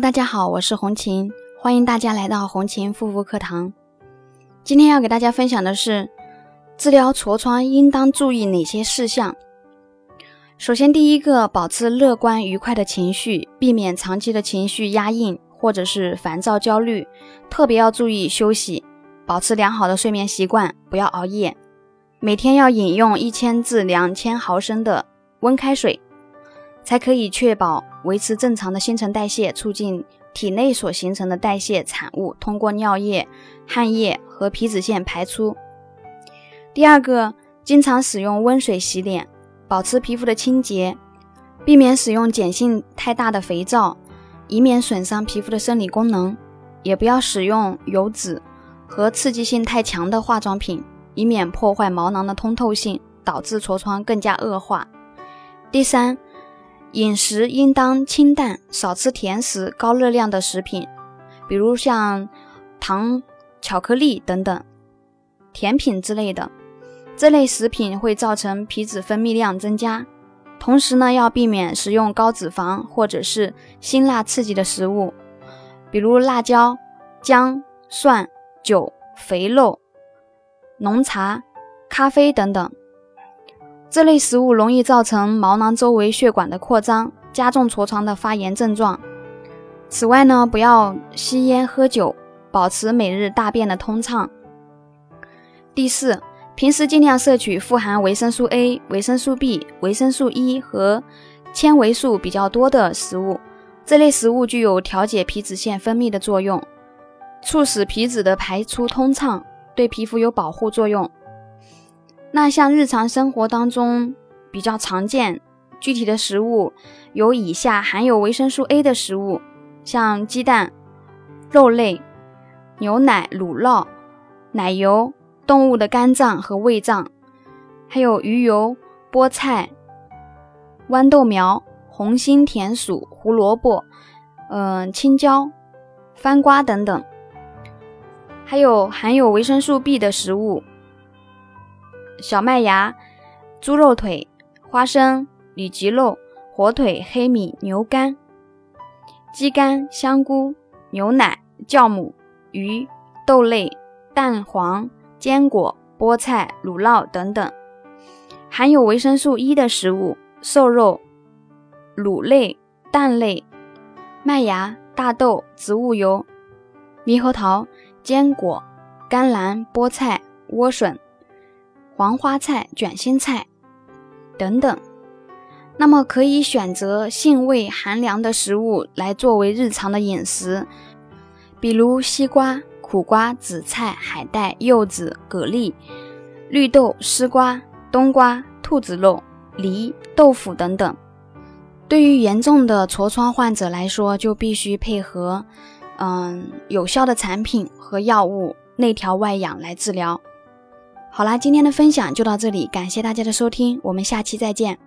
大家好，我是红琴，欢迎大家来到红琴护肤课堂。今天要给大家分享的是，治疗痤疮应当注意哪些事项。首先，第一个，保持乐观愉快的情绪，避免长期的情绪压抑或者是烦躁焦虑，特别要注意休息，保持良好的睡眠习惯，不要熬夜。每天要饮用一千至两千毫升的温开水，才可以确保维持正常的新陈代谢，促进体内所形成的代谢产物通过尿液、汗液和皮脂腺排出。第二个，经常使用温水洗脸。保持皮肤的清洁，避免使用碱性太大的肥皂，以免损伤皮肤的生理功能；也不要使用油脂和刺激性太强的化妆品，以免破坏毛囊的通透性，导致痤疮更加恶化。第三，饮食应当清淡，少吃甜食、高热量的食品，比如像糖、巧克力等等甜品之类的。这类食品会造成皮脂分泌量增加，同时呢，要避免食用高脂肪或者是辛辣刺激的食物，比如辣椒、姜、蒜、酒、肥肉、浓茶、咖啡等等。这类食物容易造成毛囊周围血管的扩张，加重痤疮的发炎症状。此外呢，不要吸烟喝酒，保持每日大便的通畅。第四。平时尽量摄取富含维生素 A、维生素 B、维生素 E 和纤维素比较多的食物。这类食物具有调节皮脂腺分泌的作用，促使皮脂的排出通畅，对皮肤有保护作用。那像日常生活当中比较常见具体的食物有以下含有维生素 A 的食物，像鸡蛋、肉类、牛奶、乳酪、奶油。动物的肝脏和胃脏，还有鱼油、菠菜、豌豆苗、红心甜薯、胡萝卜、嗯青椒、番瓜等等，还有含有维生素 B 的食物，小麦芽、猪肉腿、花生、里脊肉、火腿、黑米、牛肝、鸡肝、香菇、牛奶、酵母、鱼、豆类、蛋黄。坚果、菠菜、乳酪等等，含有维生素 E 的食物：瘦肉、乳类、蛋类、麦芽、大豆、植物油、猕猴桃、坚果、甘蓝、菠菜、莴笋、黄花菜、卷心菜等等。那么可以选择性味寒凉的食物来作为日常的饮食，比如西瓜。苦瓜、紫菜、海带、柚子、蛤蜊、绿豆、丝瓜、冬瓜、兔子肉、梨、豆腐等等。对于严重的痤疮患者来说，就必须配合嗯有效的产品和药物内调外养来治疗。好啦，今天的分享就到这里，感谢大家的收听，我们下期再见。